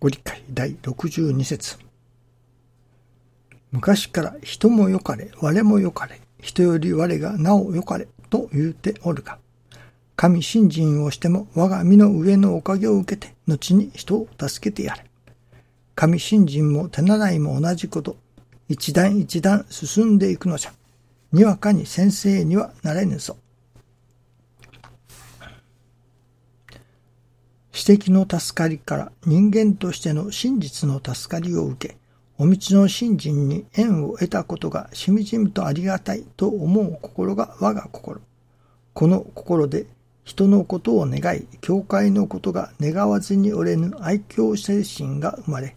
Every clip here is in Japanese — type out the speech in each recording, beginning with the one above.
ご理解第62節昔から人もよかれ、我もよかれ、人より我がなおよかれ、と言うておるが、神信心をしても我が身の上のおかげを受けて、後に人を助けてやれ。神信心も手習いも同じこと、一段一段進んでいくのじゃ。にわかに先生にはなれぬぞ。私的の助かりから人間としての真実の助かりを受け、お道の信心に縁を得たことがしみじみとありがたいと思う心が我が心。この心で人のことを願い、教会のことが願わずに折れぬ愛嬌精神が生まれ、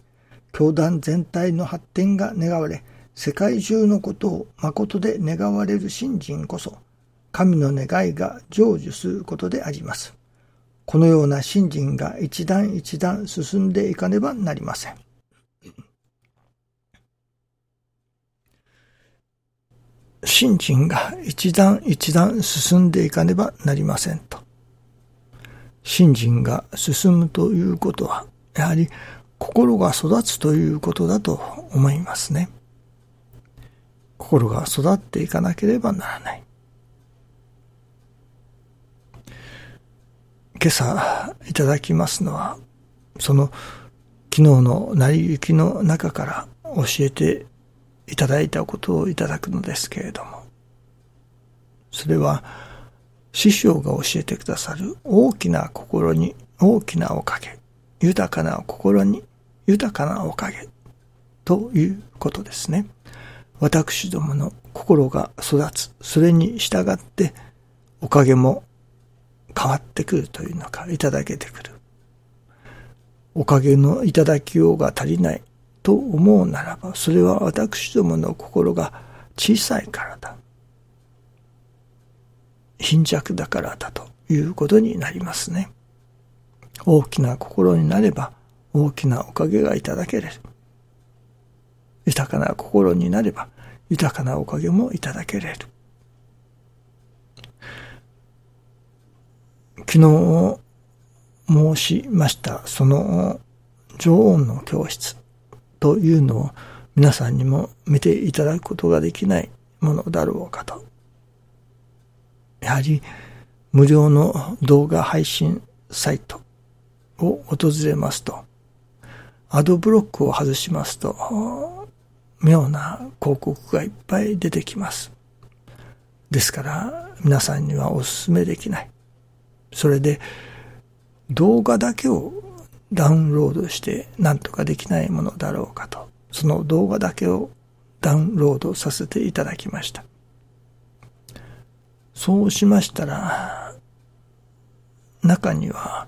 教団全体の発展が願われ、世界中のことを誠で願われる信心こそ、神の願いが成就することであります。このような信心が一段一段進んでいかねばなりません。信心が一段一段進んでいかねばなりませんと。信心が進むということは、やはり心が育つということだと思いますね。心が育っていかなければならない。今朝いただきますのは、その昨日の成り行きの中から教えていただいたことをいただくのですけれども、それは師匠が教えてくださる大きな心に大きなおかげ、豊かな心に豊かなおかげということですね。私どもの心が育つ、それに従っておかげも変わってくるというのか、いただけてくる。おかげのいただきようが足りないと思うならば、それは私どもの心が小さいからだ。貧弱だからだということになりますね。大きな心になれば大きなおかげがいただける。豊かな心になれば豊かなおかげもいただけれる。昨日申しましたその女王の教室というのを皆さんにも見ていただくことができないものだろうかと。やはり無料の動画配信サイトを訪れますと、アドブロックを外しますと、妙な広告がいっぱい出てきます。ですから皆さんにはお勧めできない。それで動画だけをダウンロードして何とかできないものだろうかと、その動画だけをダウンロードさせていただきました。そうしましたら、中には、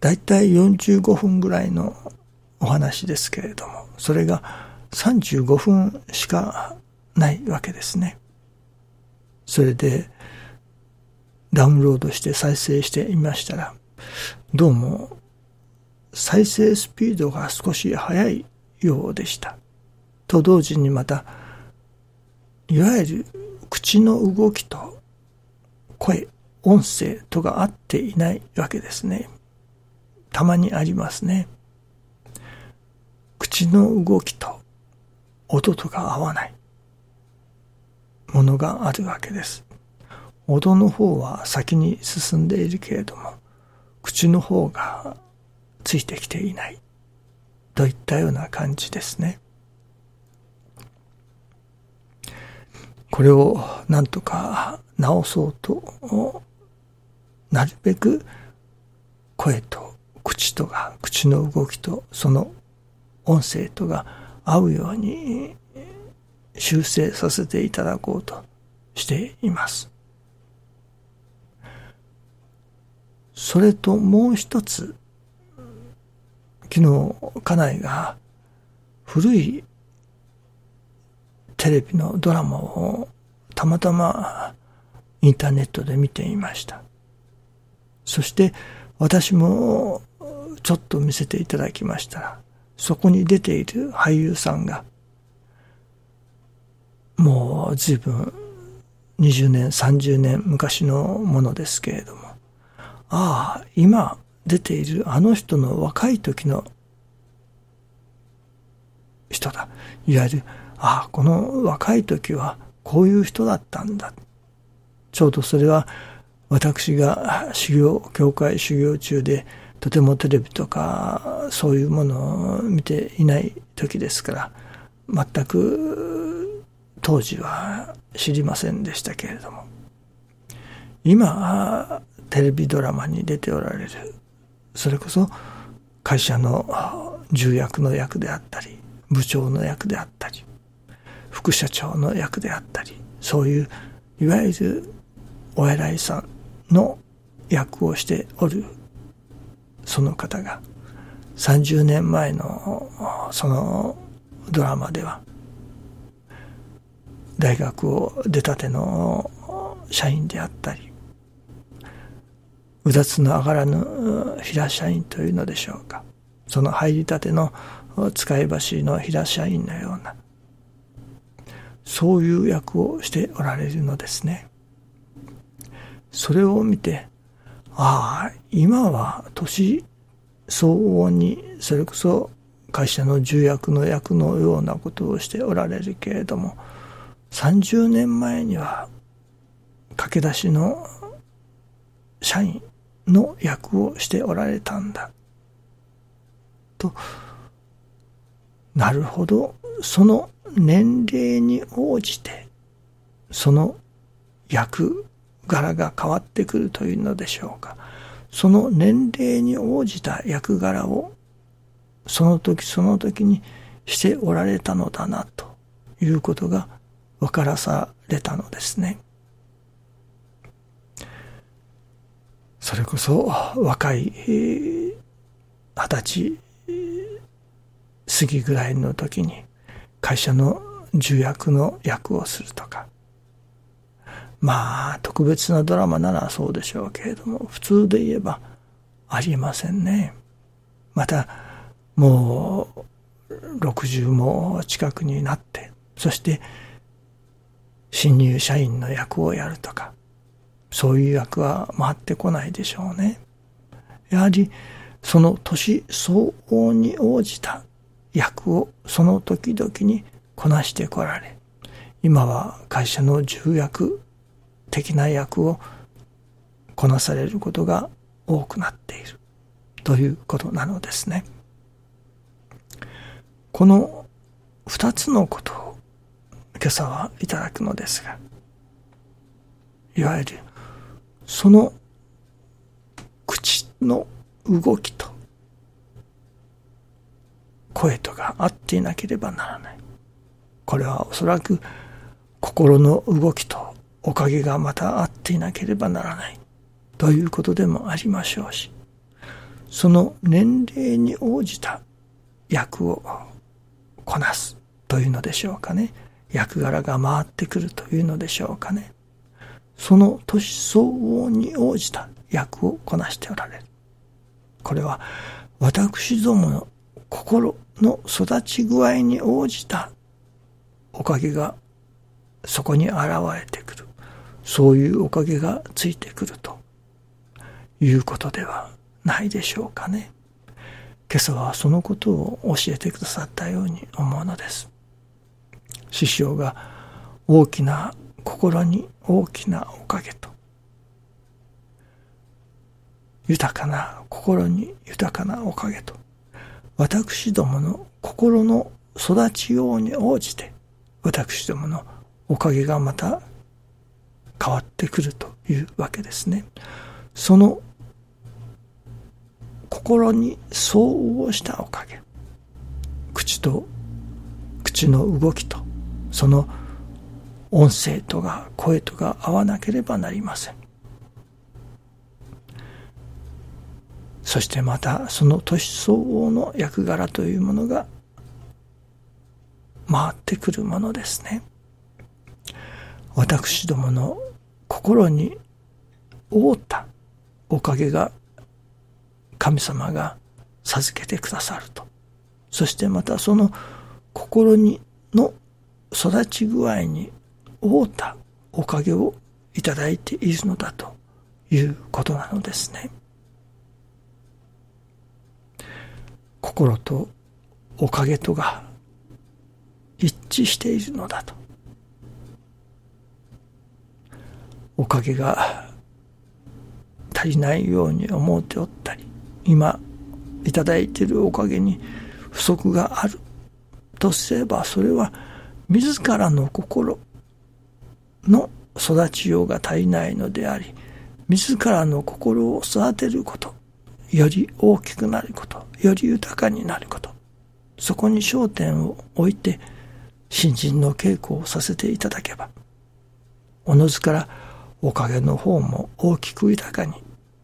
だいたい45分ぐらいのお話ですけれども、それが35分しかないわけですね。それで、ダウンロードして再生してみましたら、どうも再生スピードが少し速いようでした。と同時にまた、いわゆる口の動きと声、音声とが合っていないわけですね。たまにありますね。口の動きと音とが合わないものがあるわけです。音の方は先に進んでいるけれども、口の方がついてきていないといったような感じですね。これをなんとか直そうと、なるべく声と口とが、口の動きとその音声とが合うように修正させていただこうとしています。それともう一つ、昨日、家内が古いテレビのドラマをたまたまインターネットで見ていました。そして私もちょっと見せていただきましたら、そこに出ている俳優さんが、もう随分20年、30年昔のものですけれども、ああ、今出ているあの人の若い時の人だ。いわゆる、ああ、この若い時はこういう人だったんだ。ちょうどそれは私が修行、教会修行中でとてもテレビとかそういうものを見ていない時ですから、全く当時は知りませんでしたけれども、今、テレビドラマに出ておられる、それこそ会社の重役の役であったり、部長の役であったり、副社長の役であったり、そういう、いわゆるお偉いさんの役をしておるその方が30年前のそのドラマでは大学を出たての社員であったりうだつの上がらぬ平社員というのでしょうか。その入りたての使い橋の平社員のような。そういう役をしておられるのですね。それを見てああ今は年相応にそれこそ会社の重役の役のようなことをしておられるけれども30年前には駆け出しの社員の役をしておられたんだ。となるほど。その年齢に応じてその役柄が変わってくるというのでしょうか。その年齢に応じた役柄をその時その時にしておられたのだなということが分からされたのですね。それこそ若い二十歳過ぎぐらいの時に会社の重役の役をするとかまあ、特別なドラマならそうでしょうけれども、普通で言えばありませんね。また、もう、60も近くになって、そして、新入社員の役をやるとか、そういう役は回ってこないでしょうね。やはり、その年相応に応じた役をその時々にこなしてこられ、今は会社の重役的な役をこなされることが多くなっているということなのですね。この二つのことを今朝はいただくのですが、いわゆるその口の動きと声とが合っていなければならない。これはおそらく心の動きとおかげがまたあっていなければならないということでもありましょうし、その年齢に応じた役をこなすというのでしょうかね。役柄が回ってくるというのでしょうかね。その年相応に応じた役をこなしておられる。これは私どもの心の育ち具合に応じたおかげがそこに現れてくる。そういうおかげがついてくるということではないでしょうかね。今朝はそのことを教えてくださったように思うのです。師匠が大きな心に大きなおかげと、豊かな心に豊かなおかげと、私どもの心の育ちように応じて、私どものおかげがまた変わってくるというわけですね。その心に相応したおかげ。口と、口の動きと、その音声とが声とが合わなければなりません。そしてまたその年相応の役柄というものが回ってくるものですね。私どもの心に覆ったおかげが神様が授けてくださると。そしてまたその心にの育ち具合に覆ったおかげをいただいているのだということなのですね。心とおかげとが一致しているのだと。おかげが足りないように思っておったり、今いただいているおかげに不足があるとすれば、それは自らの心の育ちようが足りないのであり、自らの心を育てること、より大きくなること、より豊かになること、そこに焦点を置いて、新人の稽古をさせていただけば、おのずからおかげの方も大きく豊かに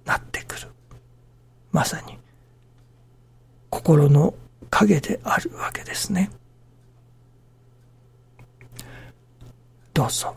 なってくる。まさに、心の影であるわけですね。どうぞ